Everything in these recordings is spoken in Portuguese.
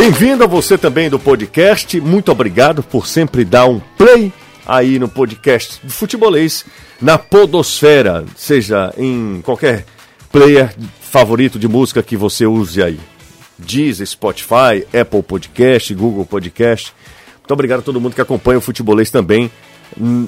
Bem-vindo a você também do podcast. Muito obrigado por sempre dar um play aí no podcast do Futebolês na Podosfera, seja em qualquer player favorito de música que você use aí. Deezer, Spotify, Apple Podcast, Google Podcast. Muito obrigado a todo mundo que acompanha o Futebolês também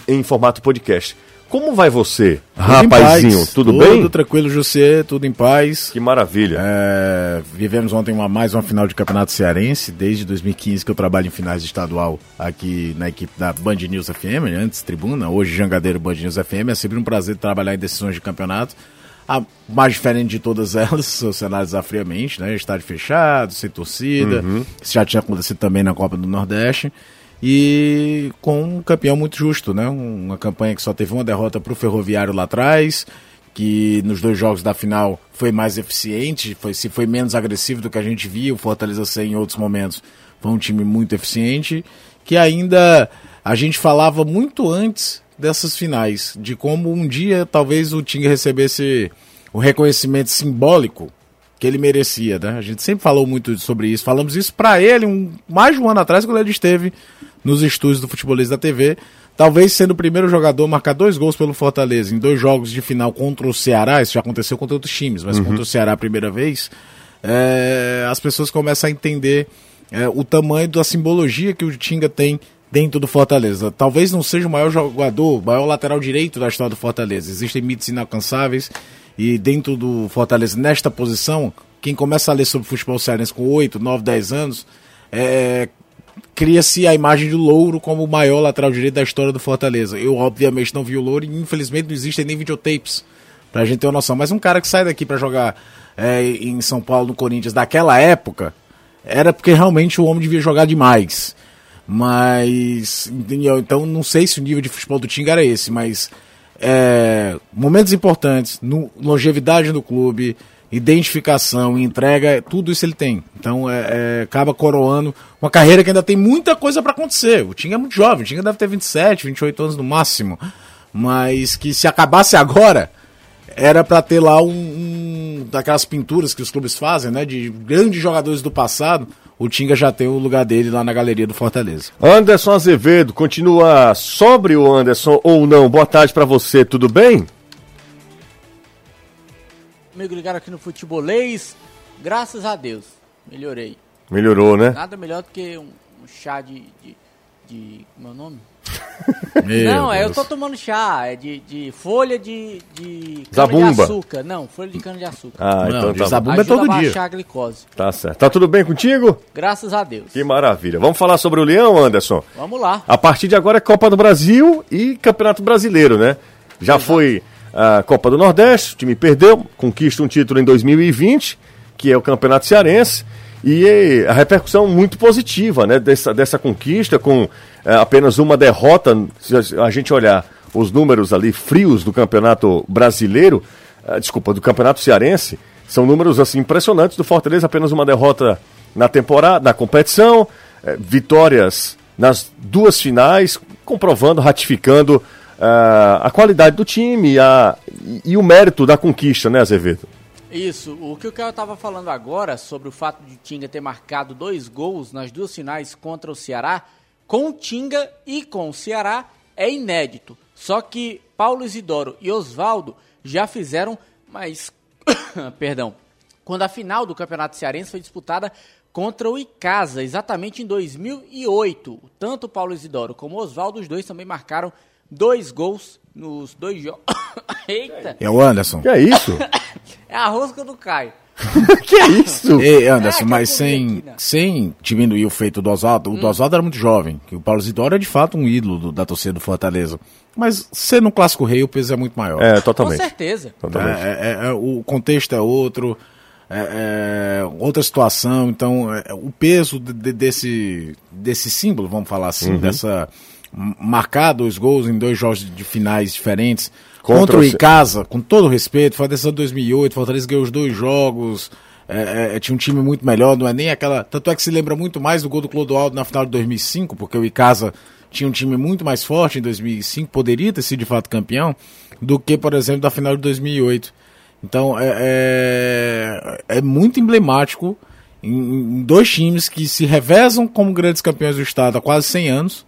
em formato podcast. Como vai você, tudo rapazinho? Tudo, tudo, bem? Tudo tranquilo, José, tudo em paz. Que maravilha. É, vivemos ontem uma, mais uma final de Campeonato Cearense, desde 2015 que eu trabalho em finais de estadual aqui na equipe da Band News FM, né, antes tribuna, hoje Jangadeiro Band News FM. É sempre um prazer trabalhar em decisões de campeonato. A mais diferente de todas elas, são cenários friamente, né? Estádio fechado, sem torcida. Uhum. Isso já tinha acontecido também na Copa do Nordeste e com um campeão muito justo, né? Uma campanha que só teve uma derrota para o Ferroviário lá atrás, que nos dois jogos da final foi mais eficiente, foi, se foi menos agressivo do que a gente via, o Fortaleza C em outros momentos foi um time muito eficiente, que ainda a gente falava muito antes dessas finais, de como um dia talvez o Tinga recebesse o reconhecimento simbólico que ele merecia, né? A gente sempre falou muito sobre isso, falamos isso para ele um, mais de um ano atrás, quando ele esteve nos estúdios do Futebolista da TV, talvez sendo o primeiro jogador a marcar dois gols pelo Fortaleza em dois jogos de final contra o Ceará, isso já aconteceu contra outros times, mas uhum. contra o Ceará a primeira vez, é, as pessoas começam a entender é, o tamanho da simbologia que o Tinga tem dentro do Fortaleza. Talvez não seja o maior jogador, o maior lateral direito da história do Fortaleza. Existem mitos inalcançáveis e dentro do Fortaleza, nesta posição, quem começa a ler sobre futebol cearense com 8, 9, 10 anos, é, cria-se a imagem do Louro como o maior lateral direito da história do Fortaleza. Eu, obviamente, não vi o Louro e, infelizmente, não existem nem videotapes pra gente ter uma noção. Mas um cara que sai daqui para jogar é, em São Paulo, no Corinthians, daquela época, era porque realmente o homem devia jogar demais. Mas, então, não sei se o nível de futebol do Tinga era esse, mas é, momentos importantes, no, longevidade do clube, identificação, entrega, tudo isso ele tem. Então é, é, acaba coroando uma carreira que ainda tem muita coisa para acontecer. O Tinga é muito jovem, o Tinga deve ter 27, 28 anos no máximo. Mas que se acabasse agora, era para ter lá um, um, daquelas pinturas que os clubes fazem, né? De grandes jogadores do passado. O Tinga já tem o lugar dele lá na galeria do Fortaleza. Anderson Azevedo, continua sóbrio, Anderson, ou não? Boa tarde para você, tudo bem? Amigo ligado aqui no Futebolês, graças a Deus, melhorei. Melhorou, né? Nada melhor do que um, um chá de, de, de. Como é o nome? Meu não, é, eu Deus. tô tomando chá, é de, de folha de, de Zabumba. de açúcar. Não, folha de cana de açúcar. Ah, Não, então de tá, zabumba é todo a dia. baixar a glicose. tá certo. Tá tudo bem contigo? Graças a Deus. Que maravilha. Vamos falar sobre o Leão, Anderson? Vamos lá. A partir de agora é Copa do Brasil e Campeonato Brasileiro, né? Já foi a Copa do Nordeste, o time perdeu, conquista um título em 2020, que é o Campeonato Cearense, e a repercussão muito positiva, né, dessa, dessa conquista, com eh, apenas uma derrota, se a gente olhar os números ali frios do Campeonato Brasileiro, eh, desculpa, do Campeonato Cearense, são números assim impressionantes do Fortaleza, apenas uma derrota na temporada, na competição, eh, vitórias nas duas finais, comprovando, ratificando ah, a qualidade do time a, e, e o mérito da conquista, né, Azevedo? Isso, o que o Caio estava falando agora sobre o fato de Tinga ter marcado dois gols nas duas finais contra o Ceará, com o Tinga e com o Ceará, é inédito. Só que Paulo Isidoro e Oswaldo já fizeram, mas. Perdão. Quando a final do Campeonato Cearense foi disputada contra o Icasa, exatamente em 2008. Tanto Paulo Isidoro como Oswaldo, os dois também marcaram dois gols nos dois jogos. Eita! É o Anderson. Que é isso? É a rosca do Caio. que é isso? Ei, Anderson, É, mas sem, aqui, né? sem diminuir o feito do Oswaldo, o Hum. do Oswaldo era muito jovem, que o Paulo Zidoro é de fato um ídolo do- da torcida do Fortaleza. Mas sendo um clássico rei, o peso é muito maior. É, Com totalmente. certeza. totalmente. É, é, é, o contexto é outro, é, é outra situação, então é, o peso de- de- desse, desse símbolo, vamos falar assim, dessa m- marcar dois gols em dois jogos de, de finais diferentes Contra o Icasa, com todo respeito, foi a decisão de 2008, Fortaleza ganhou os dois jogos, é, é, tinha um time muito melhor, não é nem aquela. Tanto é que se lembra muito mais do gol do Clodoaldo na final de 2005, porque o Icasa tinha um time muito mais forte em 2005, poderia ter sido de fato campeão, do que, por exemplo, da final de 2008. Então é, é, é muito emblemático em, em dois times que se revezam como grandes campeões do estado há quase 100 anos,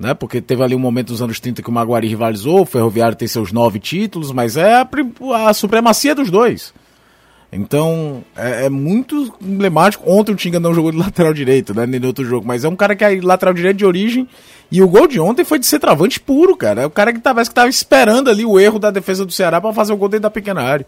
né? Porque teve ali um momento dos anos 30 que o Maguari rivalizou, o Ferroviário tem seus nove títulos, mas é a, a supremacia dos dois. Então, é, é, muito emblemático. Ontem o Tinga não jogou de lateral direito, né? Nem outro jogo, mas é um cara que é lateral direito de origem. E o gol de ontem foi de centroavante puro, cara. É o cara que talvez que tava esperando ali o erro da defesa do Ceará para fazer o gol dentro da pequena área.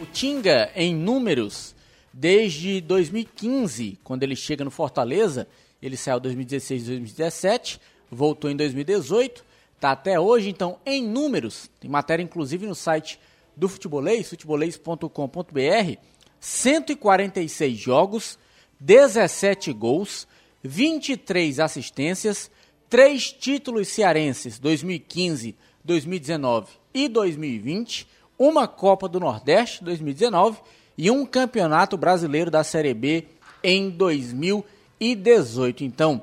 O Tinga, em números, desde 2015, quando ele chega no Fortaleza, ele saiu em 2016 2017, voltou em 2018, tá até hoje, então em números, tem matéria inclusive no site do Futebolês, futebolês.com.br, 146 jogos, 17 gols, 23 assistências, 3 títulos cearenses 2015, 2019 e 2020, uma Copa do Nordeste 2019 e um Campeonato Brasileiro da Série B em 2018. Então,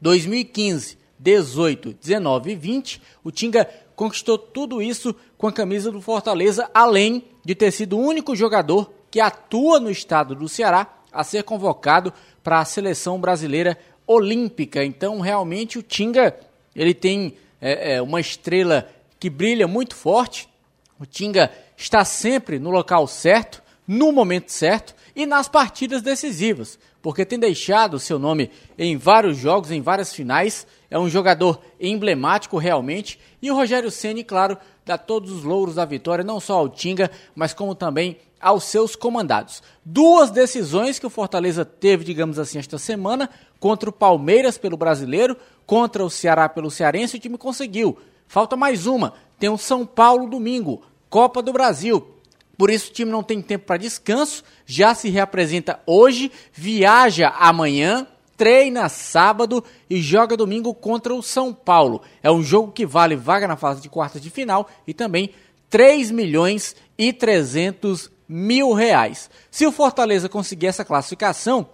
2015, 18, 19 e 20, o Tinga conquistou tudo isso com a camisa do Fortaleza, além de ter sido o único jogador que atua no estado do Ceará a ser convocado para a seleção brasileira olímpica. Então, realmente, o Tinga ele tem é, é, uma estrela que brilha muito forte. O Tinga está sempre no local certo, no momento certo e nas partidas decisivas, porque tem deixado seu nome em vários jogos, em várias finais. É um jogador emblemático realmente. E o Rogério Ceni, claro, dá todos os louros da vitória, não só ao Tinga, mas como também aos seus comandados. Duas decisões que o Fortaleza teve, digamos assim, esta semana, contra o Palmeiras pelo brasileiro, contra o Ceará pelo cearense, o time conseguiu. Falta mais uma, tem o São Paulo domingo, Copa do Brasil. Por isso o time não tem tempo para descanso, já se reapresenta hoje, viaja amanhã, treina sábado e joga domingo contra o São Paulo. É um jogo que vale vaga na fase de quartas de final e também 3 milhões e 300 mil reais. Se o Fortaleza conseguir essa classificação,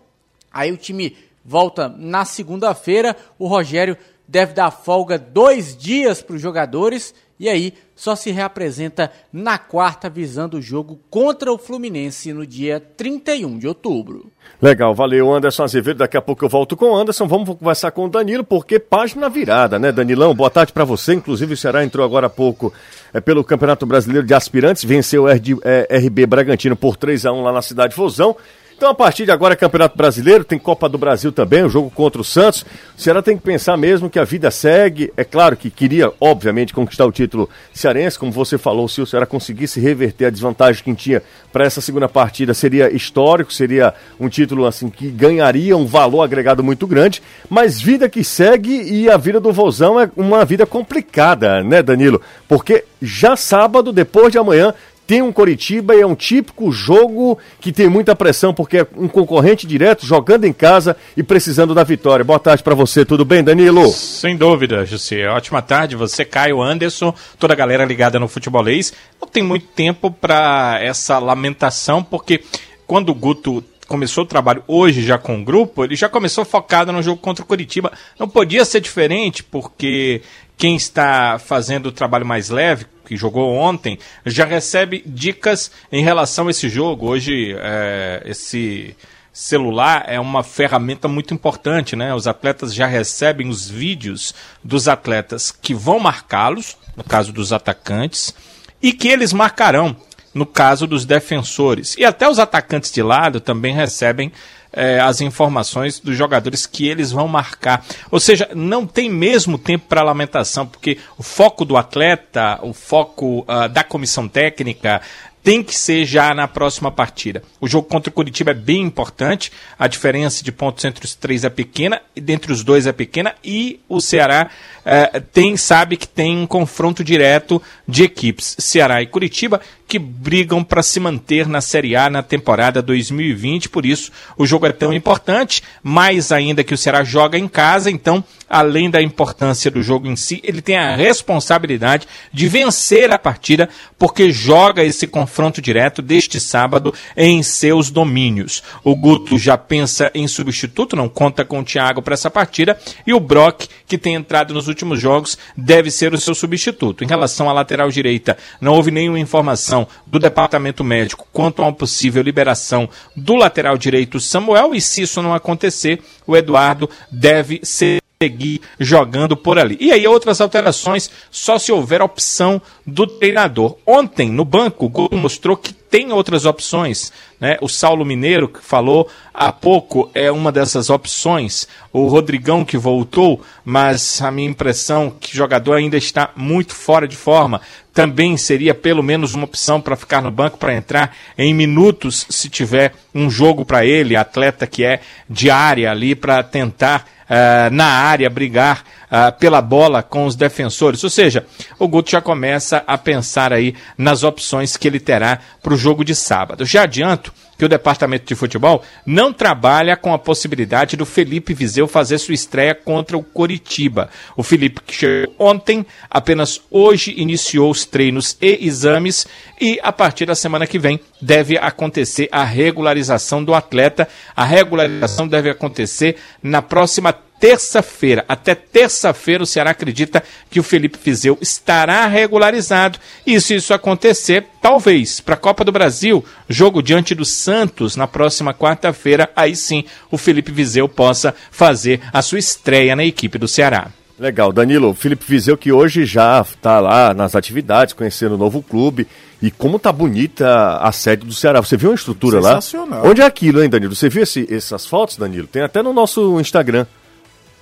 aí o time volta na segunda-feira. O Rogério deve dar folga dois dias para os jogadores e aí só se reapresenta na quarta, visando o jogo contra o Fluminense no dia 31 de outubro. Legal, valeu Anderson Azevedo. Daqui a pouco eu volto com o Anderson. Vamos conversar com o Danilo, porque página virada, né, Danilão? Boa tarde para você. Inclusive, o Ceará entrou agora há pouco é, pelo Campeonato Brasileiro de Aspirantes, venceu o RB é, Bragantino por 3 a 1 lá na cidade de Fusão. Então, a partir de agora, Campeonato Brasileiro, tem Copa do Brasil também, o jogo contra o Santos. O Ceará tem que pensar mesmo que a vida segue. É claro que queria, obviamente, conquistar o título cearense. Como você falou, se o Ceará conseguisse reverter a desvantagem que tinha para essa segunda partida, seria histórico, seria um título assim que ganharia um valor agregado muito grande. Mas vida que segue e a vida do Vozão é uma vida complicada, né, Danilo? Porque já sábado, depois de amanhã, tem um Coritiba e é um típico jogo que tem muita pressão, porque é um concorrente direto, jogando em casa e precisando da vitória. Boa tarde para você, tudo bem, Danilo? Sem dúvida, José. Ótima tarde, você, Caio Anderson, toda a galera ligada no futebolês. Não tem muito tempo para essa lamentação, porque quando o Guto começou o trabalho hoje já com o grupo, ele já começou focado no jogo contra o Curitiba. Não podia ser diferente, porque quem está fazendo o trabalho mais leve, que jogou ontem, já recebe dicas em relação a esse jogo. Hoje, é, esse celular é uma ferramenta muito importante, né? Os atletas já recebem os vídeos dos atletas que vão marcá-los, no caso dos atacantes, e que eles marcarão no caso dos defensores. E até os atacantes de lado também recebem é, as informações dos jogadores que eles vão marcar. Ou seja, não tem mesmo tempo para lamentação, porque o foco do atleta, o foco uh, da comissão técnica, tem que ser já na próxima partida. O jogo contra o Curitiba é bem importante, a diferença de pontos entre os três é pequena, dentre os dois é pequena, e o Ceará é, tem sabe que tem um confronto direto de equipes, Ceará e Curitiba, que brigam para se manter na Série A na temporada 2020, por isso o jogo é tão importante, mais ainda que o Ceará joga em casa, então, além da importância do jogo em si, ele tem a responsabilidade de vencer a partida, porque joga esse confronto confronto direto deste sábado em seus domínios. O Guto já pensa em substituto, não conta com o Thiago para essa partida, e o Brock, que tem entrado nos últimos jogos, deve ser o seu substituto. Em relação à lateral direita, não houve nenhuma informação do departamento médico quanto a uma possível liberação do lateral direito Samuel, e se isso não acontecer, o Eduardo deve ser seguir jogando por ali. E aí outras alterações, só se houver opção do treinador. Ontem, no banco, o Gol mostrou que tem outras opções. Né? O Saulo Mineiro, que falou há pouco, é uma dessas opções. O Rodrigão, que voltou, mas a minha impressão é que o jogador ainda está muito fora de forma. Também seria pelo menos uma opção para ficar no banco, para entrar em minutos, se tiver um jogo para ele, atleta que é diária ali, para tentar uh, na área, brigar uh, pela bola com os defensores. Ou seja, o Guto já começa a pensar aí nas opções que ele terá para o jogo de sábado. Já adianto que o departamento de futebol não trabalha com a possibilidade do Felipe Viseu fazer sua estreia contra o Coritiba. O Felipe, que chegou ontem, apenas hoje iniciou os treinos e exames e a partir da semana que vem deve acontecer a regularização do atleta. A regularização deve acontecer na próxima terça-feira. Até terça-feira o Ceará acredita que o Felipe Fizeu estará regularizado. E se isso acontecer, talvez para a Copa do Brasil, jogo diante do Santos na próxima quarta-feira, aí sim o Felipe Vizeu possa fazer a sua estreia na equipe do Ceará. Legal, Danilo, Felipe Vizeu que hoje já está lá nas atividades, conhecendo o novo clube. E como tá bonita a sede do Ceará. Você viu a estrutura lá? Onde é aquilo, hein, Danilo? Você viu esse, essas fotos, Danilo? Tem até no nosso Instagram.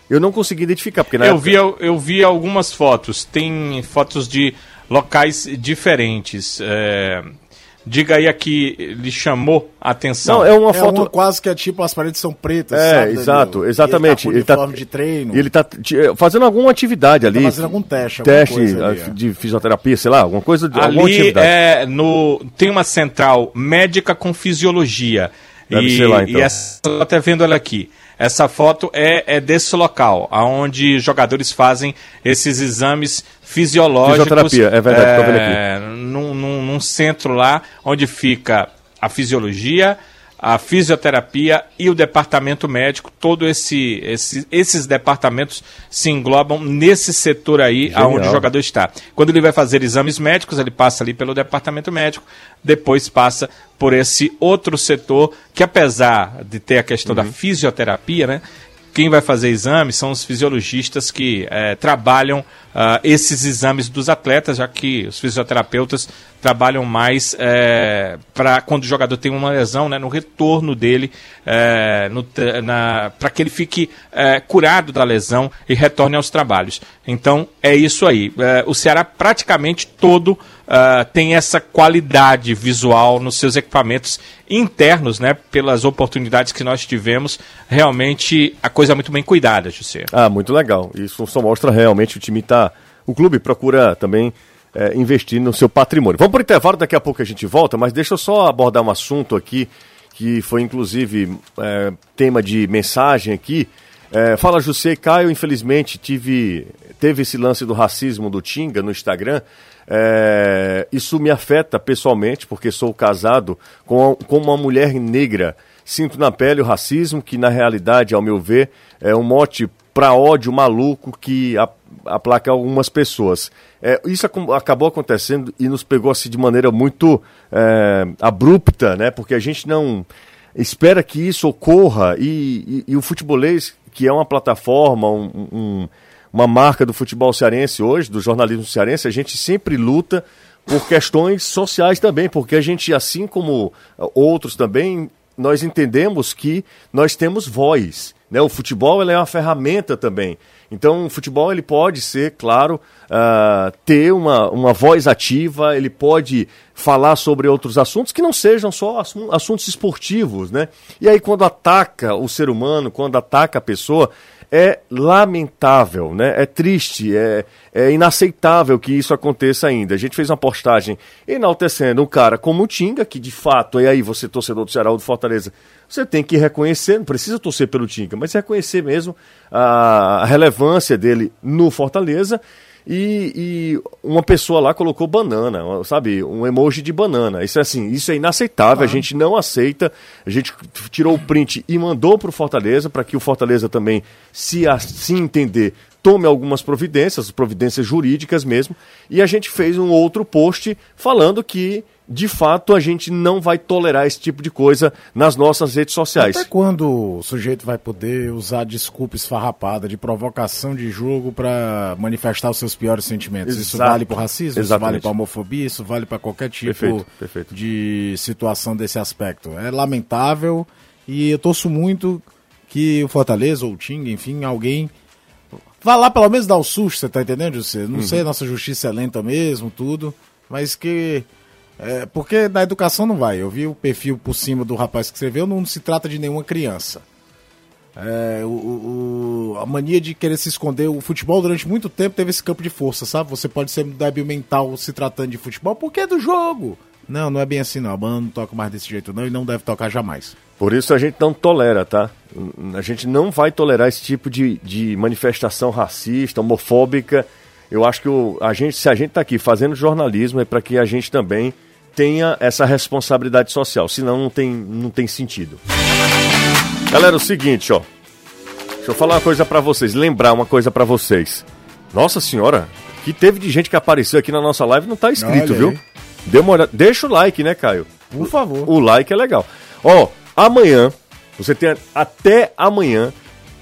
Eu não consegui identificar, porque na eu, época... vi, eu vi algumas fotos. Tem fotos de locais diferentes. É... Diga aí a que lhe chamou a atenção. Não, é uma foto. É uma quase que é tipo as paredes são pretas. É, sabe, exato, Danilo? exatamente. ele tá, de treino. Ele tá fazendo alguma atividade ali. Tá fazendo algum teste. Teste ali, é. de fisioterapia, sei lá, alguma coisa. Ali alguma atividade. é no tem uma central médica com fisiologia. Deve e, ser lá, então. E essa, até vendo ela aqui. Essa foto é, é desse local, onde jogadores fazem esses exames fisiológicos. Fisioterapia, é verdade, é, num, num, num centro lá onde fica a fisiologia, a fisioterapia e o departamento médico, todo esse, esse, esses departamentos se englobam nesse setor aí Genial. aonde o jogador está. Quando ele vai fazer exames médicos, ele passa ali pelo departamento médico, depois passa por esse outro setor que apesar de ter a questão uhum. da fisioterapia, né, quem vai fazer exames são os fisiologistas que é, trabalham uh, esses exames dos atletas, já que os fisioterapeutas trabalham mais é, para quando o jogador tem uma lesão, né, no retorno dele, é, para que ele fique é, curado da lesão e retorne aos trabalhos. Então é isso aí. É, o Ceará praticamente todo uh, tem essa qualidade visual nos seus equipamentos internos, né? Pelas oportunidades que nós tivemos, realmente a coisa é muito bem cuidada, José. Ah, muito legal. Isso só mostra realmente o time tá, o clube procura também é, investir no seu patrimônio. Vamos para o intervalo, daqui a pouco a gente volta, mas deixa eu só abordar um assunto aqui que foi inclusive é, tema de mensagem aqui. É, fala José Caio, infelizmente tive teve esse lance do racismo do Tinga no Instagram. É, isso me afeta pessoalmente, porque sou casado com, com uma mulher negra. Sinto na pele o racismo, que na realidade, ao meu ver, é um mote para ódio maluco que aplaca algumas pessoas. É, isso acabou acontecendo e nos pegou assim de maneira muito é, abrupta, né? Porque a gente não espera que isso ocorra e, e, e o futebolês, que é uma plataforma, um, um uma marca do futebol cearense hoje, do jornalismo cearense, a gente sempre luta por questões sociais também, porque a gente, assim como outros também, nós entendemos que nós temos voz. Né? O futebol é uma ferramenta também. Então, o futebol ele pode ser, claro, uh, ter uma, uma voz ativa, ele pode falar sobre outros assuntos que não sejam só assuntos esportivos, né? E aí, quando ataca o ser humano, quando ataca a pessoa, é lamentável, né? É triste, é, é inaceitável que isso aconteça ainda. A gente fez uma postagem enaltecendo um cara como o Tinga, que de fato, e aí você torcedor do Ceará ou do Fortaleza, você tem que reconhecer, não precisa torcer pelo Tinga, mas reconhecer mesmo a relevância dele no Fortaleza e, e uma pessoa lá colocou banana, sabe? Um emoji de banana. Isso é assim, isso é inaceitável, a gente não aceita. A gente tirou o print e mandou pro Fortaleza para que o Fortaleza também, se assim entender, tome algumas providências, providências jurídicas mesmo. E a gente fez um outro post falando que de fato a gente não vai tolerar esse tipo de coisa nas nossas redes sociais. Até quando o sujeito vai poder usar desculpa esfarrapada de provocação de jogo para manifestar os seus piores sentimentos? Exato. Isso vale para racismo, isso Exatamente. vale para homofobia, isso vale para qualquer tipo Perfeito, perfeito. de situação desse aspecto. É lamentável e eu torço muito que o Fortaleza ou o Tinga, enfim, alguém vá lá pelo menos dar o susto, você tá entendendo, José? Não sei, nossa justiça é lenta mesmo, tudo, mas que é, porque na educação não vai. Eu vi o perfil por cima do rapaz que escreveu, não se trata de nenhuma criança. É, o- o- a mania de querer se esconder. O futebol durante muito tempo teve esse campo de força, sabe? Você pode ser débil mental se tratando de futebol porque é do jogo. Não, não é bem assim não. A banda não toca mais desse jeito não e não deve tocar jamais. Por isso a gente não tolera, tá? A gente não vai tolerar esse tipo de, de manifestação racista, homofóbica. Eu acho que o, a gente, se a gente está aqui fazendo jornalismo, é para que a gente também tenha essa responsabilidade social. Senão não tem, não tem sentido. Galera, é o seguinte, ó. Deixa eu falar uma coisa para vocês, lembrar uma coisa para vocês. Nossa senhora, que teve de gente que apareceu aqui na nossa live não tá escrito, Olha viu? Dê uma olhada. Deixa o like, né, Caio? Por favor. O like é legal. Ó, amanhã, você tem até amanhã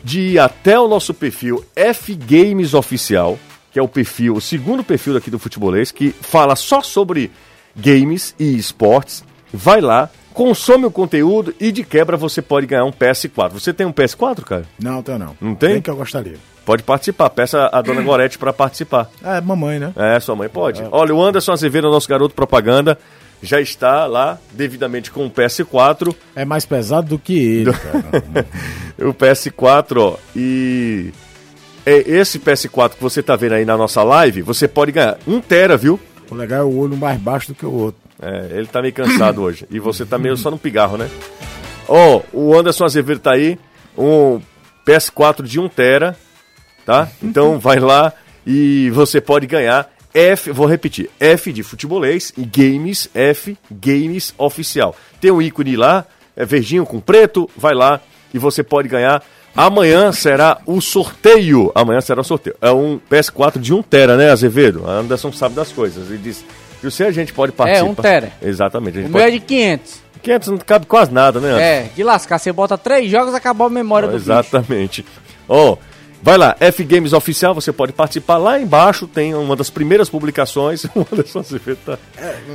de ir até o nosso perfil F Games Oficial, que é o perfil, o segundo perfil daqui do Futebolês, que fala só sobre games e esportes. Vai lá, consome o conteúdo e de quebra você pode ganhar um PS4. Você tem um PS4, cara? Não, tem não. Não tem? Tem que eu gostaria. Pode participar. Peça a dona Gorete para participar. É, mamãe, né? É, sua mãe pode. Olha, o Anderson Azevedo, nosso garoto propaganda, já está lá devidamente com o PS4. É mais pesado do que ele, cara. o PS4, ó, e é esse PS4 que você tá vendo aí na nossa live, você pode ganhar um tera, viu? O legal é o olho mais baixo do que o outro. É, ele tá meio cansado hoje. E você tá meio só no pigarro, né? Ó, o Anderson Azevedo tá aí, um PS4 de 1 tera, tá? Então vai lá e você pode ganhar F, vou repetir, F de futebolês e games, F Games Oficial. Tem um ícone lá, é verdinho com preto, vai lá e você pode ganhar. Amanhã será o sorteio. Amanhã será o sorteio. É um PS4 de 1 tera, né, Azevedo? A Anderson sabe das coisas. Ele disse, se a gente pode participar. 1 tera. Exatamente. A O gente meu é pode... de 500. 500 não cabe quase nada, né? Anderson? É, de lascar. Você bota três jogos, acabou a memória do bicho. Exatamente. Ó, vai lá, F Games Oficial, você pode participar. Lá embaixo tem uma das primeiras publicações. O Anderson Azevedo tá...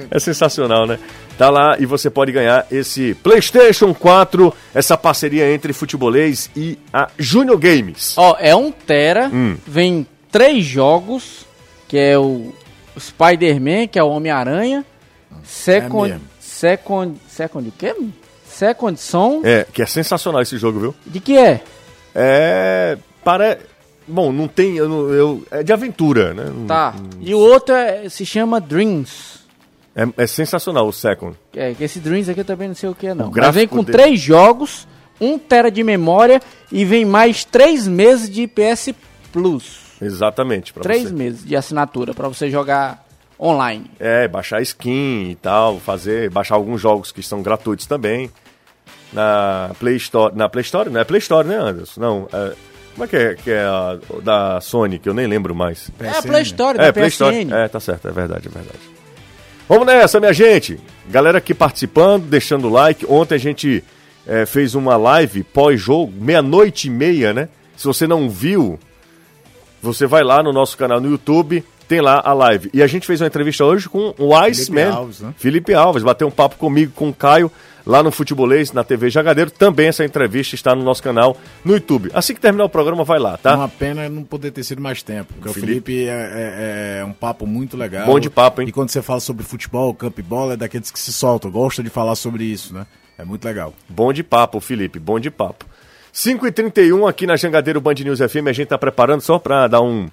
É sensacional, né? Tá lá e você pode ganhar esse PlayStation 4, essa parceria entre Futebolês e a Junior Games. Ó, é um tera, Hum. vem três jogos, que é o Spider-Man, que é o Homem-Aranha, Second, mesmo. Second, Second o quê? Second Son, É, que é sensacional esse jogo, viu? de que é? É. Para. Bom, não tem. Eu, eu- é de aventura, né? Tá. E o outro é- se chama Dreams. É, é sensacional o Second. É, que esse Dreams aqui eu também não sei o que é não. O Mas vem com dele- três jogos, um tera de memória e vem mais três meses de PS Plus. Exatamente. Pra três você. meses de assinatura pra você jogar online. É, baixar skin e tal, fazer, baixar alguns jogos que são gratuitos também. Na Play Store, na Play Store, não é Play Store, né, Anderson? Não, é, como é que é, que é a da Sony, que eu nem lembro mais. É a Play Store da É, Play PSN. Store. É, tá certo, é verdade, é verdade. Vamos nessa, minha gente. Galera aqui participando, deixando o like. Ontem a gente é, fez uma live pós-jogo, meia-noite e meia, né? Se você não viu, você vai lá no nosso canal no YouTube, tem lá a live. E a gente fez uma entrevista hoje com o Iceman. Alves, né? Felipe Alves, bateu um papo comigo, com o Caio, lá no Futebolês, na TV Jagadeiro. Também essa entrevista está no nosso canal no YouTube. Assim que terminar o programa, vai lá, tá? Uma pena não poder ter sido mais tempo, porque o Felipe- Felipe é, é- é um papo muito legal. Bom de papo, hein? E quando você fala sobre futebol, campo e bola, é daqueles que se soltam, gosta de falar sobre isso, né? É muito legal. Bom de papo, Felipe, bom de papo. 5h31 aqui na Jangadeiro Band News FM, a gente está preparando, só para dar um,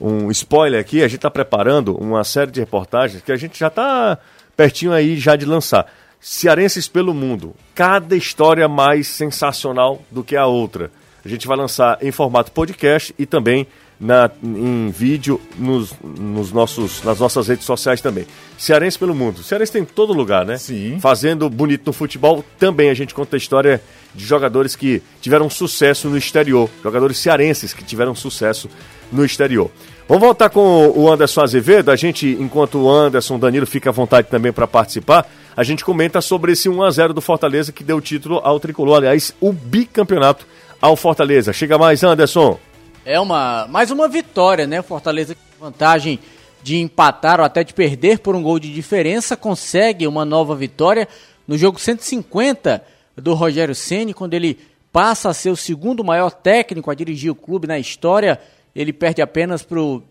um spoiler aqui, a gente está preparando uma série de reportagens que a gente já está pertinho aí já de lançar. Cearenses pelo mundo, cada história mais sensacional do que a outra. A gente vai lançar em formato podcast e também na, em vídeo nos, nos nossos, nas nossas redes sociais também. Cearense pelo mundo. Cearense tem em todo lugar, né? Sim. Fazendo bonito no futebol. Também a gente conta a história de jogadores que tiveram sucesso no exterior. Jogadores cearenses que tiveram sucesso no exterior. Vamos voltar com o Anderson Azevedo. A gente, enquanto o Anderson, Danilo fica à vontade também para participar, a gente comenta sobre esse 1 a 0 do Fortaleza que deu título ao tricolor, aliás, o bicampeonato ao Fortaleza. Chega mais, Anderson. É uma mais uma vitória, né? Fortaleza vantagem de empatar ou até de perder por um gol de diferença, consegue uma nova vitória no jogo 150 do Rogério Ceni, quando ele passa a ser o segundo maior técnico a dirigir o clube na história. Ele perde apenas pro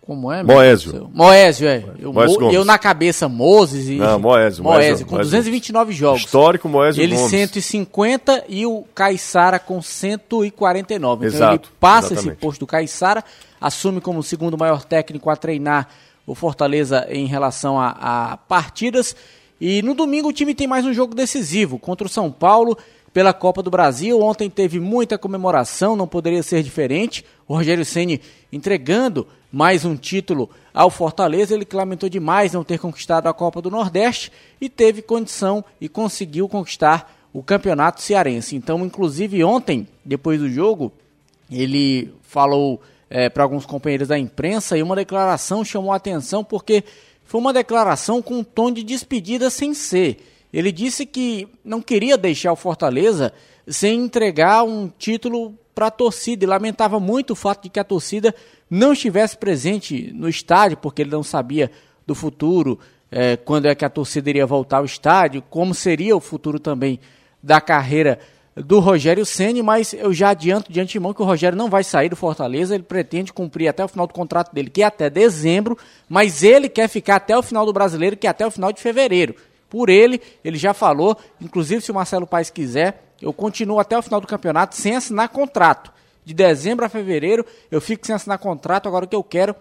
como é? Moésio. Moésio, é. Eu, Moésio eu, na cabeça, Moses e. Não, Moésio. Moésio, com Moésio. 229 jogos. Histórico Moésio Ele Gomes. 150 e o Caissara com 149. Então Exato, ele passa exatamente. esse posto do Caissara, assume como o segundo maior técnico a treinar o Fortaleza em relação a, a partidas. E no domingo o time tem mais um jogo decisivo contra o São Paulo pela Copa do Brasil. Ontem teve muita comemoração, não poderia ser diferente. O Rogério Ceni entregando mais um título ao Fortaleza. Ele que lamentou demais não ter conquistado a Copa do Nordeste e teve condição e conseguiu conquistar o Campeonato Cearense. Então, inclusive ontem, depois do jogo, ele falou é, para alguns companheiros da imprensa e uma declaração chamou a atenção porque foi uma declaração com um tom de despedida sem ser. Ele disse que não queria deixar o Fortaleza sem entregar um título para a torcida e lamentava muito o fato de que a torcida não estivesse presente no estádio, porque ele não sabia do futuro, é, quando é que a torcida iria voltar ao estádio, como seria o futuro também da carreira do Rogério Ceni, mas eu já adianto de antemão que o Rogério não vai sair do Fortaleza, ele pretende cumprir até o final do contrato dele, que é até dezembro, mas ele quer ficar até o final do Brasileiro, que é até o final de fevereiro. Por ele, ele já falou, inclusive se o Marcelo Paes quiser, eu continuo até o final do campeonato sem assinar contrato. De dezembro a fevereiro eu fico sem assinar contrato, agora o que eu quero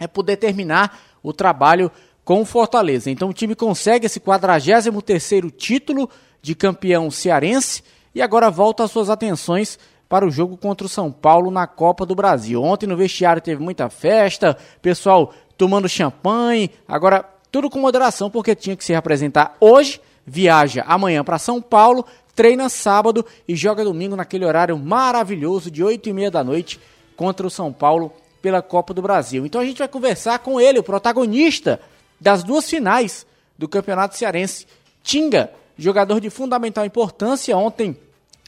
é poder terminar o trabalho com o Fortaleza. Então o time consegue esse 43º título de campeão cearense e agora volta as suas atenções para o jogo contra o São Paulo na Copa do Brasil. Ontem no vestiário teve muita festa, pessoal tomando champanhe, agora tudo com moderação porque tinha que se representar hoje, viaja amanhã para São Paulo, treina sábado e joga domingo naquele horário maravilhoso de 8 e meia da noite contra o São Paulo pela Copa do Brasil. Então a gente vai conversar com ele, o protagonista das duas finais do Campeonato Cearense. Tinga, jogador de fundamental importância, ontem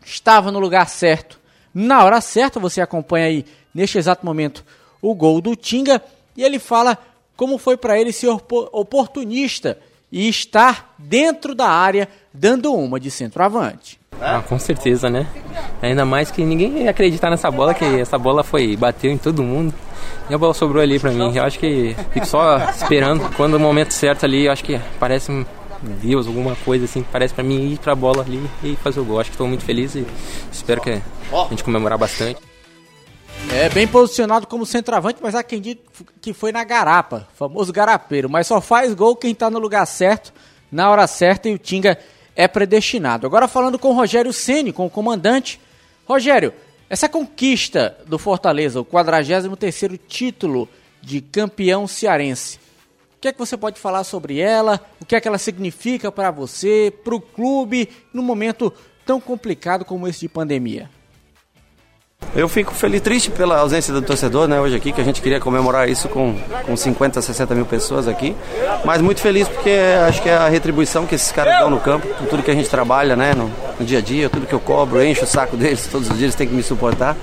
estava no lugar certo, na hora certa. Você acompanha aí neste exato momento o gol do Tinga e ele fala como foi para ele ser oportunista e estar dentro da área dando uma de centroavante. Ah, com certeza, né? Ainda mais que ninguém ia acreditar nessa bola, que essa bola foi bateu em todo mundo. E a bola sobrou ali pra mim. Eu acho que fico só esperando quando o momento certo ali, eu acho que parece um Deus, alguma coisa assim, parece pra mim ir pra bola ali e fazer o gol. Acho que estou muito feliz e espero que a gente comemorar bastante. É bem posicionado como centroavante, mas há quem diga que foi na garapa, famoso garapeiro. Mas só faz gol quem tá no lugar certo, na hora certa e o Tinga é predestinado. Agora falando com o Rogério Ceni, com o comandante. Rogério, essa conquista do Fortaleza, o 43º título de campeão cearense. O que é que você pode falar sobre ela? O que é que ela significa para você, para o clube, num momento tão complicado como esse de pandemia? Eu fico feliz, triste pela ausência do torcedor, né, hoje aqui, que a gente queria comemorar isso com, com 50, 60 mil pessoas aqui. Mas muito feliz porque acho que é a retribuição que esses caras dão no campo, por tudo que a gente trabalha, né, no, no dia a dia, tudo que eu cobro, encho o saco deles, todos os dias eles têm que me suportar.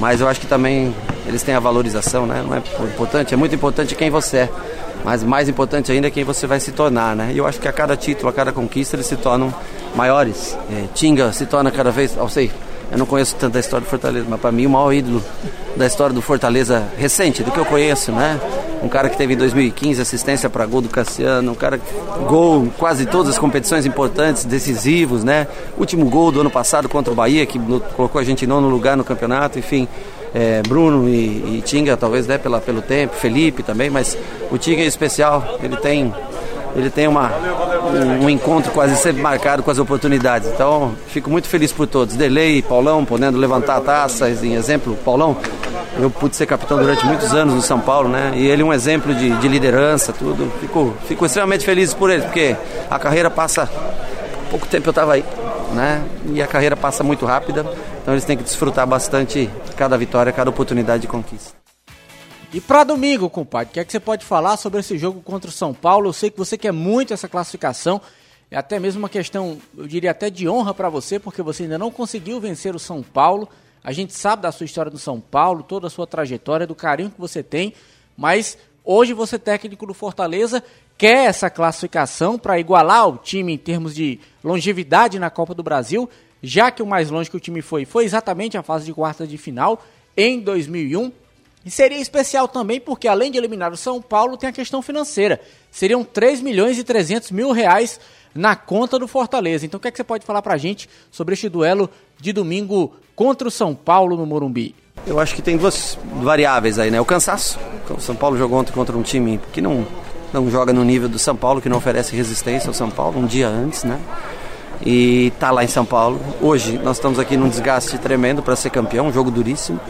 Mas eu acho que também eles têm a valorização, né, não é importante, é muito importante quem você é. Mas mais importante ainda é quem você vai se tornar, né? E eu acho que a cada título, a cada conquista, eles se tornam maiores. É, Tinga se torna cada vez, eu sei, eu não conheço tanto a história do Fortaleza, mas para mim o maior ídolo da história do Fortaleza recente, do que eu conheço, né? Um cara que teve em 2015 assistência para gol do Cassiano, um cara que gol quase todas as competições importantes, decisivos, né? Último gol do ano passado contra o Bahia, que colocou a gente em nono lugar no campeonato, enfim. É, Bruno e, e, Tinga, talvez né, pela, pelo tempo, Felipe também, mas o Tinga é especial, ele tem ele tem uma, um, um, encontro quase sempre marcado com as oportunidades. Então, fico muito feliz por todos. Delei, Paulão, podendo levantar a taça, em exemplo, Paulão Eu pude ser capitão durante muitos anos no São Paulo, né? E ele é um exemplo de, de liderança, tudo. Fico, fico extremamente feliz por ele, porque a carreira passa. Pouco tempo eu estava aí, né? E a carreira passa muito rápida, então eles têm que desfrutar bastante cada vitória, cada oportunidade de conquista. E para domingo, compadre, o que é que você pode falar sobre esse jogo contra o São Paulo? Eu sei que você quer muito essa classificação. É até mesmo uma questão, eu diria até de honra para você, porque você ainda não conseguiu vencer o São Paulo. A gente sabe da sua história no São Paulo, toda a sua trajetória, do carinho que você tem, mas hoje você, técnico do Fortaleza, quer essa classificação para igualar o time em termos de longevidade na Copa do Brasil, já que o mais longe que o time foi foi exatamente a fase de quarta de final em 2001. E seria especial também porque, além de eliminar o São Paulo, tem a questão financeira. Seriam 3 milhões e 300 mil reais na conta do Fortaleza. Então, o que, é que você pode falar pra gente sobre este duelo de domingo contra o São Paulo no Morumbi? Eu acho que tem duas variáveis aí, né? O cansaço. O São Paulo jogou ontem contra um time que não, não joga no nível do São Paulo, que não oferece resistência ao São Paulo, um dia antes, né? E tá lá em São Paulo. Hoje nós estamos aqui num desgaste tremendo para ser campeão, um jogo duríssimo.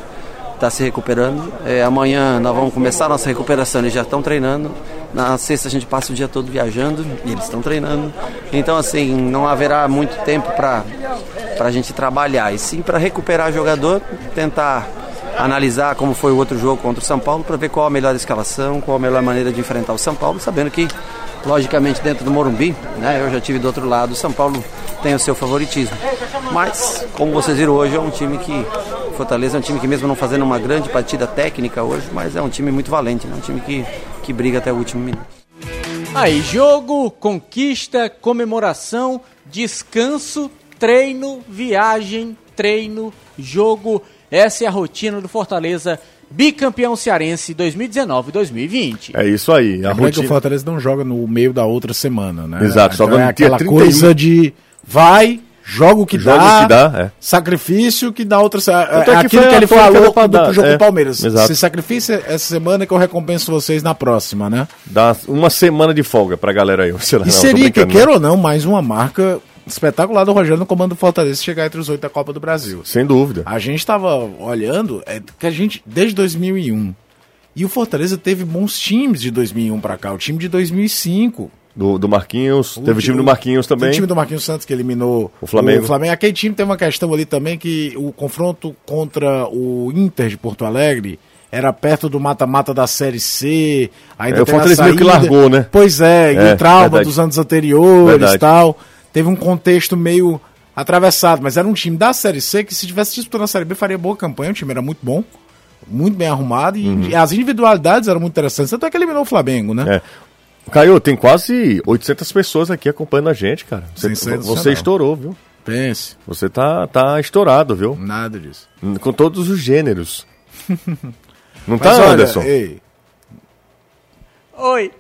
Está se recuperando. É, amanhã nós vamos começar a nossa recuperação, eles já estão treinando. Na sexta a gente passa o dia todo viajando e eles estão treinando. Então, assim, não haverá muito tempo para a gente trabalhar. E sim para recuperar jogador, tentar analisar como foi o outro jogo contra o São Paulo para ver qual a melhor escalação, qual a melhor maneira de enfrentar o São Paulo, sabendo que, logicamente, dentro do Morumbi, né, eu já tive do outro lado, o São Paulo tem o seu favoritismo. Mas, como vocês viram hoje, é um time que. Fortaleza é um time que, mesmo não fazendo uma grande partida técnica hoje, mas é um time muito valente, né? um time que, que briga até o último minuto. Aí, jogo, conquista, comemoração, descanso, treino, viagem, treino, jogo. Essa é a rotina do Fortaleza bicampeão cearense 2019-2020. É isso aí. A rotina... que o Fortaleza não joga no meio da outra semana, né? Exato, então é aquela coisa de vai, joga o que joga dá, que dá é. sacrifício que dá outra. É, é aquilo que, que ele falou do, do jogo é, do Palmeiras. Exato. Se sacrifício essa semana que eu recompenso vocês na próxima, né? Dá uma semana de folga pra galera aí. Sei lá, e não, seria, que queira ou não, mais uma marca espetacular do Rogério no comando do Fortaleza chegar entre os oito da Copa do Brasil. Sem dúvida. A gente estava olhando é, que a gente, desde 2001, e o Fortaleza teve bons times de 2001 para cá. O time de 2005 do, do Marquinhos, o teve o time do Marquinhos também. O time do Marquinhos Santos que eliminou o Flamengo. O Flamengo. Aquele time tem uma questão ali também que o confronto contra o Inter de Porto Alegre era perto do mata-mata da Série C. Ainda é, o Fortaleza meio que largou, né? Pois é, é e o trauma verdade. dos anos anteriores e tal. Teve um contexto meio atravessado, mas era um time da Série C que se tivesse disputado na Série B faria boa campanha, o time era muito bom muito bem arrumado e, uhum. as individualidades eram muito interessantes, até que eliminou o Flamengo, né? É. Caio, tem quase 800 pessoas aqui acompanhando a gente, cara. Você, você estourou, viu? Pense. Você tá, tá estourado, viu? Nada disso. Com todos os gêneros. Não tá, olha, Anderson? Ei. Oi.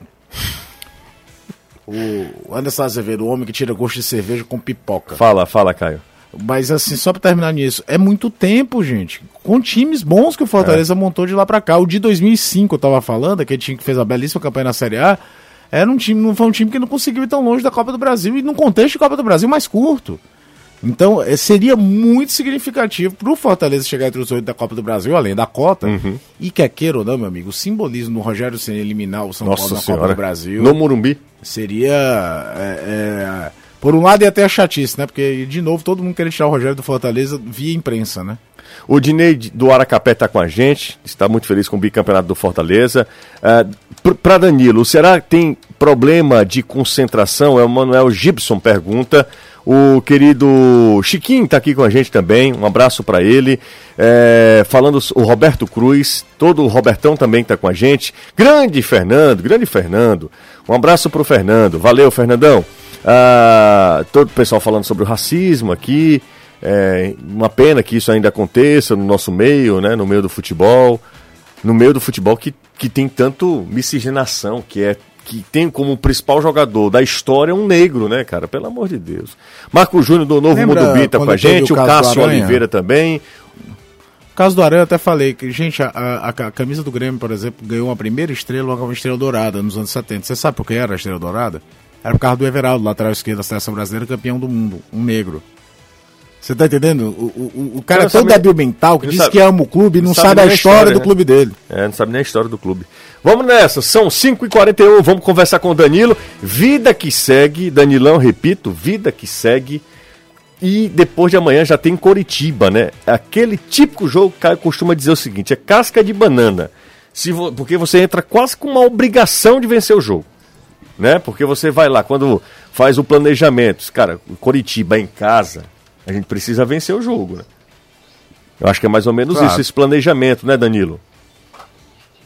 O Anderson Azevedo, o homem que tira gosto de cerveja com pipoca. Fala, fala, Caio. Mas assim, só pra terminar nisso, é muito tempo, gente. Com times bons que o Fortaleza é. montou de lá pra cá. O de 2005, eu tava falando, aquele time que fez a belíssima campanha na Série A era um time, não foi um time que não conseguiu ir tão longe da Copa do Brasil e num contexto de Copa do Brasil mais curto. Então, é, seria muito significativo para o Fortaleza chegar entre os oito da Copa do Brasil, além da cota. Uhum. E quer queira ou não, meu amigo, o simbolismo do Rogério Senna eliminar o São Nossa Paulo na Senhora. Copa do Brasil. No Morumbi. Seria. É, é, por um lado, ia até a chatice, né? Porque, de novo, todo mundo queria tirar o Rogério do Fortaleza via imprensa, né? O Dinei do Aracapé está com a gente, está muito feliz com o bicampeonato do Fortaleza. Uh, Para Danilo, será que tem problema de concentração? É o Manuel Gibson pergunta. O querido Chiquinho está aqui com a gente também, um abraço para ele. É, falando o Roberto Cruz, todo o Robertão também está com a gente. Grande Fernando, grande Fernando. Um abraço para o Fernando, valeu Fernandão. Ah, todo o pessoal falando sobre o racismo aqui. É uma pena que isso ainda aconteça no nosso meio, né, no meio do futebol, no meio do futebol que, que tem tanto miscigenação, que é que tem como principal jogador da história um negro, né, cara? Pelo amor de Deus. Marco Júnior do Novo Lembra Mundo Bita com a gente, o, o Cássio Oliveira também. O caso do Aranha, eu até falei que, gente, a, a, a, camisa do Grêmio, por exemplo, ganhou uma primeira estrela, uma estrela dourada nos anos 70. Você sabe por que era a estrela dourada? Era por causa do Everaldo, lateral esquerdo da seleção brasileira, campeão do mundo, um negro. Você tá entendendo? O, o, o cara é sabe- débil mental que não diz sabe- que ama o clube e não, não sabe, sabe a história, história, do né? clube dele. É, não sabe nem a história do clube. Vamos nessa, são 5h41, vamos conversar com o Danilo. Vida que segue, Danilão, repito, vida que segue. E depois de amanhã já tem Coritiba, né? Aquele típico jogo que o Caio costuma dizer o seguinte: é casca de banana. Se vo- Porque você entra quase com uma obrigação de vencer o jogo. Né? Porque você vai lá, quando faz o planejamento, cara, Coritiba em casa, a gente precisa vencer o jogo, né? Eu acho que é mais ou menos Claro. isso, esse planejamento, né, Danilo?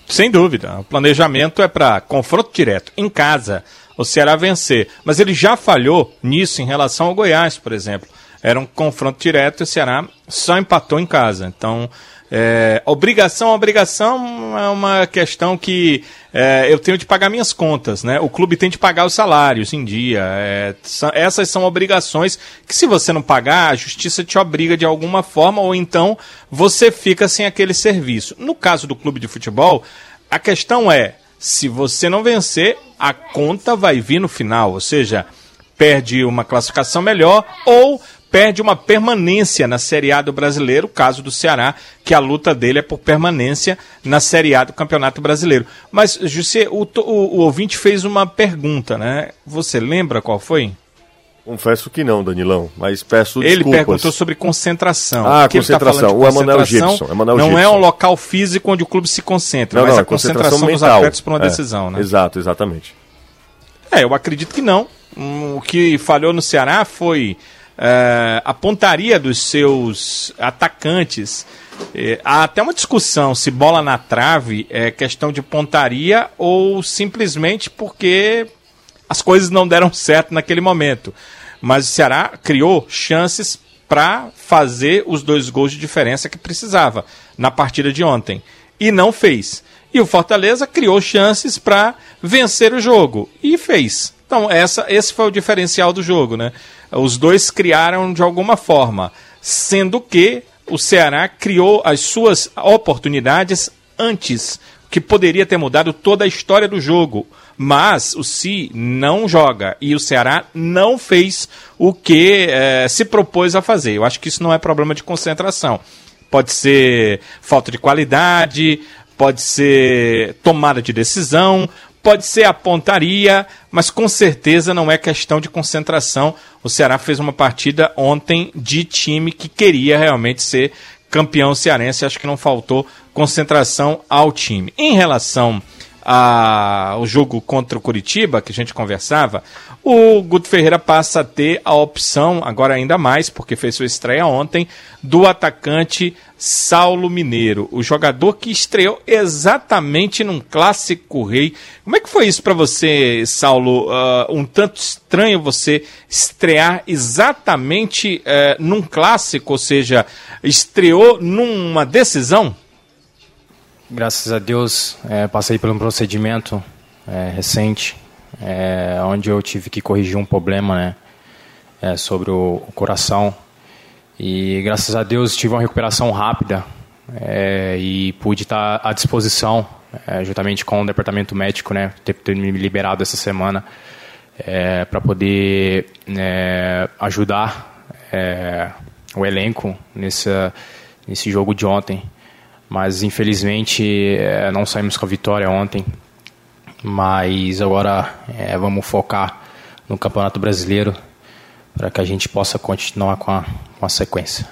Sem dúvida. O planejamento é para confronto direto, em casa, o Ceará vencer. Mas ele já falhou nisso em relação ao Goiás, por exemplo. Era um confronto direto e o Ceará só empatou em casa. Então, é, obrigação, obrigação é uma questão que é, eu tenho de pagar minhas contas, né? O clube tem de pagar os salários em dia. é, essas são obrigações que, se você não pagar, a justiça te obriga de alguma forma, ou então você fica sem aquele serviço. No caso do clube de futebol, a questão é: se você não vencer, a conta vai vir no final, ou seja, perde uma classificação melhor ou perde uma permanência na Série A do Brasileiro, caso do Ceará, que a luta dele é por permanência na Série A do Campeonato Brasileiro. Mas, José, o, o, o ouvinte fez uma pergunta, né? Você lembra qual foi? Confesso que não, Danilão, mas peço Ele desculpas. perguntou sobre concentração. Ah, ele tá concentração. de O Emanuel concentração Gibson, Emanuel não é Gibson. um local físico onde o clube se concentra, Não, mas não, a concentração, dos mental. atletas para uma É, decisão, né? Exato, exatamente. É, eu acredito que não. Hum, O que falhou no Ceará foi é, a pontaria dos seus atacantes. É, há até uma discussão se bola na trave é questão de pontaria ou simplesmente porque as coisas não deram certo naquele momento. Mas o Ceará criou chances para fazer os dois gols de diferença que precisava na partida de ontem. E não fez. E o Fortaleza criou chances para vencer o jogo. E fez. Então, essa, esse foi o diferencial do jogo, né? Os dois criaram de alguma forma. Sendo que o Ceará criou as suas oportunidades antes, que poderia ter mudado toda a história do jogo. Mas o Si não joga e o Ceará não fez o que eh, se propôs a fazer. Eu acho que isso não é problema de concentração. Pode ser falta de qualidade, pode ser tomada de decisão, pode ser a pontaria, mas com certeza não é questão de concentração. O Ceará fez uma partida ontem de time que queria realmente ser campeão cearense. Acho que não faltou concentração ao time. Em relação ao jogo contra o Curitiba, que a gente conversava, o Guto Ferreira passa a ter a opção, agora ainda mais, porque fez sua estreia ontem, do atacante Saulo Mineiro, o jogador que estreou exatamente num clássico rei. Como é que foi isso para você, Saulo? Ah, um tanto estranho você estrear exatamente eh, num clássico, ou seja, estreou numa decisão? Graças a Deus, é, passei por um procedimento é, recente, é, onde eu tive que corrigir um problema né, é, sobre o, o coração. E graças a Deus tive uma recuperação rápida é, e pude estar à disposição, é, juntamente com o departamento médico, né, ter, ter me liberado essa semana, para poder né, ajudar o elenco nesse jogo de ontem mas infelizmente eh, não saímos com a vitória ontem. Mas agora eh, vamos focar no Campeonato Brasileiro para que a gente possa continuar com a, com a sequência.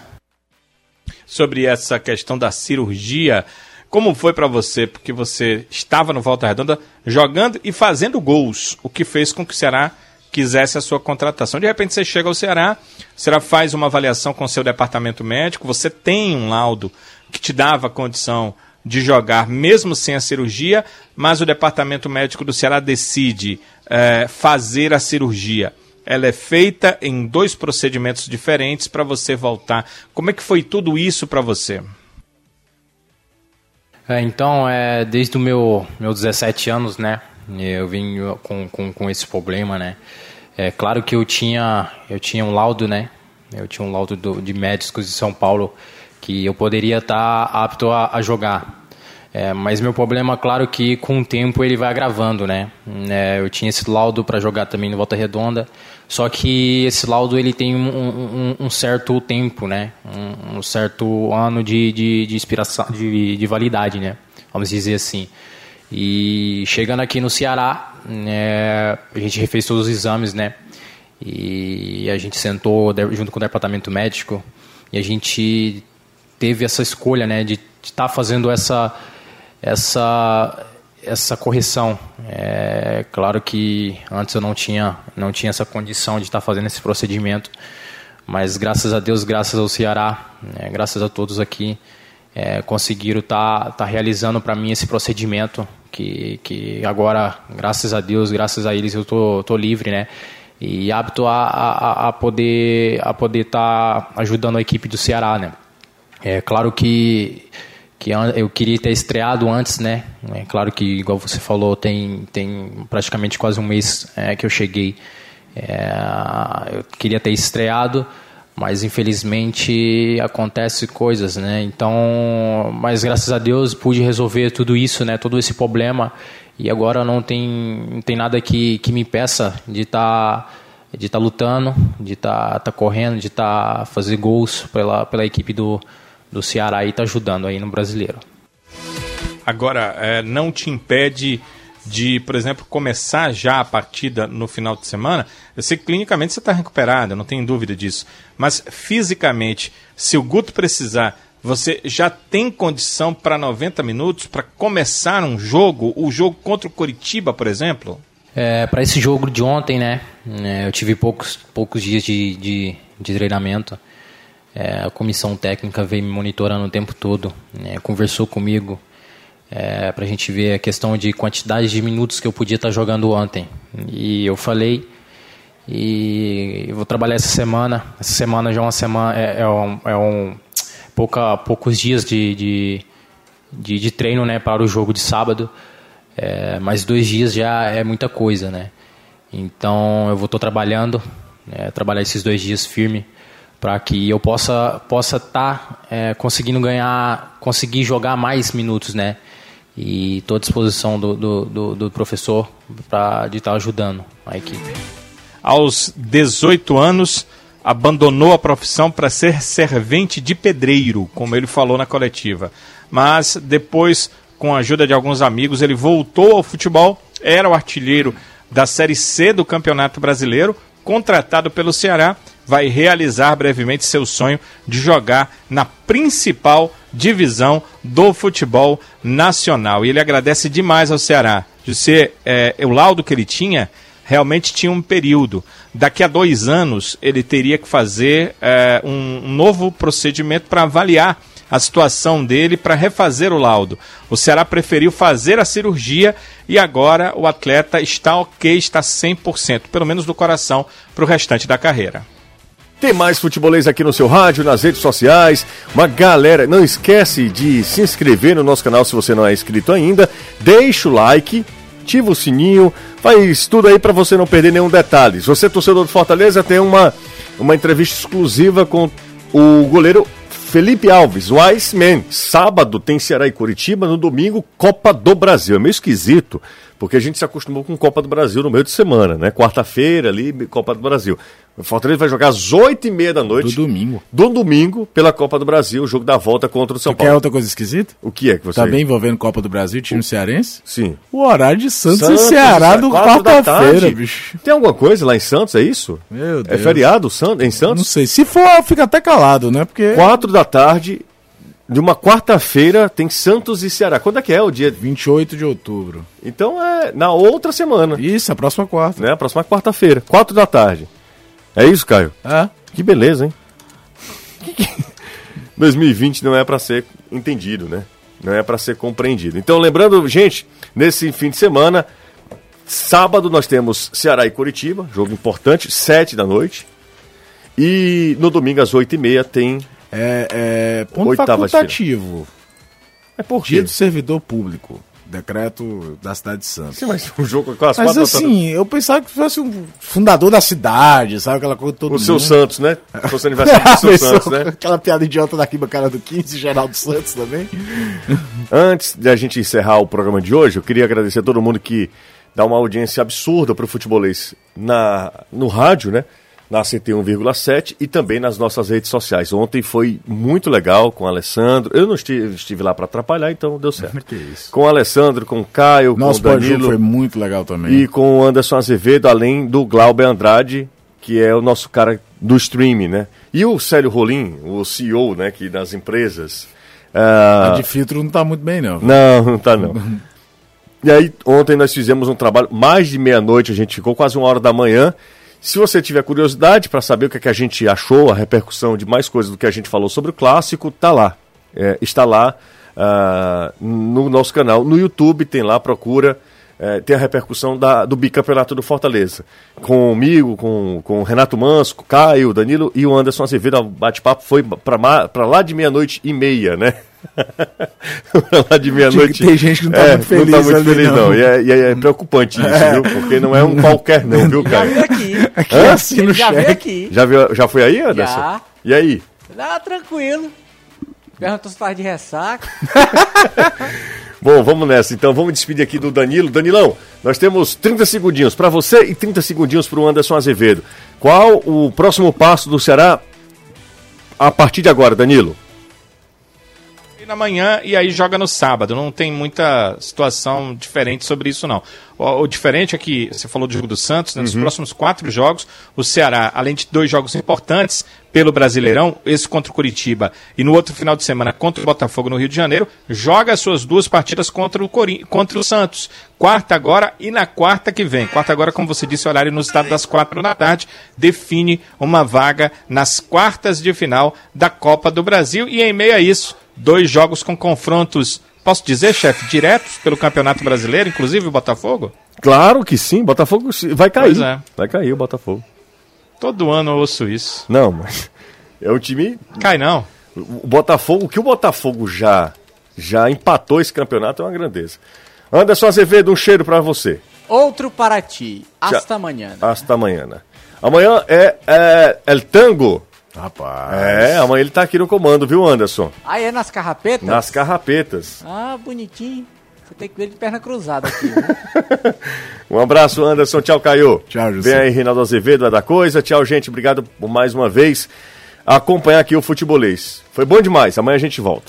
Sobre essa questão da cirurgia, como foi para você? Porque você estava no Volta Redonda jogando e fazendo gols, o que fez com que o Ceará quisesse a sua contratação. De repente você chega ao Ceará, o Ceará faz uma avaliação com seu departamento médico, você tem um laudo que te dava condição de jogar mesmo sem a cirurgia, mas o departamento médico do Ceará decide eh, fazer a cirurgia. Ela é feita em dois procedimentos diferentes para você voltar. Como é que foi tudo isso para você? É, então, é, desde o meu meus 17 anos, né, eu vim com, com, com esse problema, né. É claro que eu tinha eu tinha um laudo, né, eu tinha um laudo do, de médicos de São Paulo que eu poderia estar apto a, a jogar. É, mas meu problema, claro que com o tempo ele vai agravando, né? É, eu tinha esse laudo para jogar também no Volta Redonda, só que esse laudo ele tem um, um, um certo tempo, né? Um, um certo ano de, de, de inspiração, de, de validade, né? Vamos dizer assim. E chegando aqui no Ceará, né, a gente refez todos os exames, né? E a gente sentou junto com o departamento médico e a gente teve essa escolha, né, de estar tá fazendo essa essa essa correção. É claro que antes eu não tinha não tinha essa condição de estar tá fazendo esse procedimento, mas graças a Deus, graças ao Ceará, né, graças a todos aqui, é, conseguiram estar tá, tá realizando para mim esse procedimento que, que agora, graças a Deus, graças a eles, eu tô, tô livre, né? E apto a, a, a poder a poder estar tá ajudando a equipe do Ceará, né? É claro que que eu queria ter estreado antes, né? É claro que, igual você falou, tem, tem praticamente quase um mês é, que eu cheguei. É, eu queria ter estreado, mas infelizmente acontece coisas, né? Então, mas graças a Deus pude resolver tudo isso, né? Todo esse problema e agora não tem, não tem nada que, que me impeça de estar tá, de tá lutando, de estar tá, tá correndo, de estar tá fazer gols pela, pela equipe do, do Ceará e tá ajudando aí no brasileiro. Agora, é, não te impede de, por exemplo, começar já a partida no final de semana, eu sei que clinicamente você está recuperado, não tenho dúvida disso. Mas fisicamente, se o Guto precisar, você já tem condição para 90 minutos para começar um jogo, o jogo contra o Coritiba, por exemplo? É, para esse jogo de ontem, né? É, eu tive poucos, poucos dias de, de, de treinamento. É, a comissão técnica veio me monitorando o tempo todo, né, conversou comigo é, para a gente ver a questão de quantidade de minutos que eu podia estar tá jogando ontem. E eu falei, e vou trabalhar essa semana. Essa semana já é uma semana, é, é um, é um pouca, poucos dias de, de, de, de, treino né, para o jogo de sábado, é, mas dois dias já é muita coisa, né? Então eu vou estar trabalhando, né, trabalhar esses dois dias firme para que eu possa possa estar tá, é, conseguindo ganhar, conseguir jogar mais minutos, né? E estou à disposição do, do, do, do professor para estar tá ajudando a equipe. Aos 18 anos, abandonou a profissão para ser servente de pedreiro, como ele falou na coletiva. Mas depois, com a ajuda de alguns amigos, ele voltou ao futebol, era o artilheiro da Série C do Campeonato Brasileiro, contratado pelo Ceará vai realizar brevemente seu sonho de jogar na principal divisão do futebol nacional. E ele agradece demais ao Ceará. É, o laudo que ele tinha realmente tinha um período. Daqui a dois anos ele teria que fazer é, um novo procedimento para avaliar a situação dele para refazer o laudo. O Ceará preferiu fazer a cirurgia e agora o atleta está ok, está 100%, pelo menos do coração, para o restante da carreira. Tem mais futebolês aqui no seu rádio, nas redes sociais. Uma galera, não esquece de se inscrever no nosso canal se você não é inscrito ainda. Deixa o like, ativa o sininho, faz tudo aí para você não perder nenhum detalhe. Se você é torcedor do Fortaleza, tem uma, uma entrevista exclusiva com o goleiro Felipe Alves, o Iceman. Sábado tem Ceará e Curitiba, no domingo Copa do Brasil. É meio esquisito porque a gente se acostumou com Copa do Brasil no meio de semana, né? Quarta-feira ali, Copa do Brasil. O Fortaleza vai jogar às oito e meia da noite. Do domingo. Do domingo, pela Copa do Brasil, o jogo da volta contra o São tu Paulo. Quer outra coisa esquisita? O que é que você... Também envolvendo Copa do Brasil, time o... cearense? Sim. O horário de Santos, Santos e Ceará do quarta-feira, bicho. Tem alguma coisa lá em Santos, é isso? Meu é Deus. É feriado em Santos? Não sei. Se for, fica até calado, né? Porque... Quatro da tarde, de uma quarta-feira tem Santos e Ceará. Quando é que é o dia? 28 de outubro. Então é na outra semana. Isso, a próxima quarta. Né? A próxima quarta-feira, quatro da tarde. É isso, Caio? É. Que beleza, hein? 2020 não é para ser entendido, né? Não é para ser compreendido. Então, lembrando, gente, nesse fim de semana, sábado nós temos Ceará e Curitiba, jogo importante, sete da noite. E no domingo às oito e meia tem é, é ponto Oitava facultativo. É por Dia do servidor público. Decreto da cidade de Santos. Sim, mas o jogo com as Mas assim, eu pensava que fosse um fundador da cidade, sabe? Aquela coisa todo O seu mundo. Santos, né? Se fosse aniversário do seu Pensou Santos, né? Aquela piada idiota daqui cara do 15, Geraldo Santos também. Antes de a gente encerrar o programa de hoje, eu queria agradecer a todo mundo que dá uma audiência absurda para o futebolês na, no rádio, né? Na CT 1,7 e também nas nossas redes sociais. Ontem foi muito legal com o Alessandro. Eu não estive, estive lá para atrapalhar, então deu certo. Que isso. Com o Alessandro, com o Caio, Nosso com o Danilo foi muito legal também. e com o Anderson Azevedo, além do Glauber Andrade, que é o nosso cara do streaming, né? E o Célio Rolim, o CEO, né, que das empresas. ah, A de filtro não tá muito bem, não. não, não tá não. E aí, ontem nós fizemos um trabalho, mais de meia-noite, a gente ficou quase uma hora da manhã. Se você tiver curiosidade para saber o que, é que a gente achou, a repercussão de mais coisas do que a gente falou sobre o clássico, tá lá. É, está lá ah, no nosso canal. No YouTube tem lá, procura. É, tem a repercussão da, do bicampeonato do Fortaleza. Comigo, com, com o Renato Manso, com o Caio, Danilo e o Anderson Azevedo. O bate-papo foi para lá de meia-noite e meia, né? pra lá de meia-noite. Tem gente que não tá É, muito feliz Não tá muito ali, feliz, não. não. E é, e é preocupante isso, viu? Porque não é um qualquer, não, viu, Já Caio? veio aqui. Aqui Hã? assim no já veio aqui. Já, viu, já foi aí, Anderson? Já. E aí? Ah, tranquilo. Perguntou se tava de ressaca. Bom, vamos nessa. Então, vamos despedir aqui do Danilo. Danilão, nós temos 30 segundinhos para você e 30 segundinhos para o Anderson Azevedo. Qual o próximo passo do Ceará a partir de agora, Danilo? Na manhã e aí joga no sábado. Não tem muita situação diferente sobre isso, não. O, o diferente é que, você falou do jogo do Santos, né, nos próximos quatro jogos, o Ceará, além de dois jogos importantes pelo Brasileirão, esse contra o Curitiba e no outro final de semana contra o Botafogo no Rio de Janeiro, joga as suas duas partidas contra o, Cori contra o Santos. Quarta agora e na quarta que vem. Quarta agora, como você disse, horário no estado das quatro da tarde, define uma vaga nas quartas de final da Copa do Brasil e em meio a isso, dois jogos com confrontos, posso dizer, chefe, diretos pelo Campeonato Brasileiro, inclusive o Botafogo? Claro que sim, Botafogo vai cair. Pois é. Vai cair o Botafogo. Todo ano eu ouço isso. Não, mas é um time. Cai não. O Botafogo, o que o Botafogo já, já empatou esse campeonato é uma grandeza. Anderson Azevedo, um cheiro para você. Outro para ti. Hasta amanhã. Hasta amanhã. Amanhã é, é El Tango. Rapaz. É, amanhã ele tá aqui no comando, viu, Anderson? Ah, é nas carrapetas? Nas carrapetas. Ah, bonitinho. Você tem que ver ele de perna cruzada aqui. Um abraço, Anderson. Tchau, Caio. Tchau, José. Vem aí, Reinaldo Azevedo, vai dar coisa. Tchau, gente. Obrigado por mais uma vez acompanhar aqui o Futebolês. Foi bom demais. Amanhã a gente volta.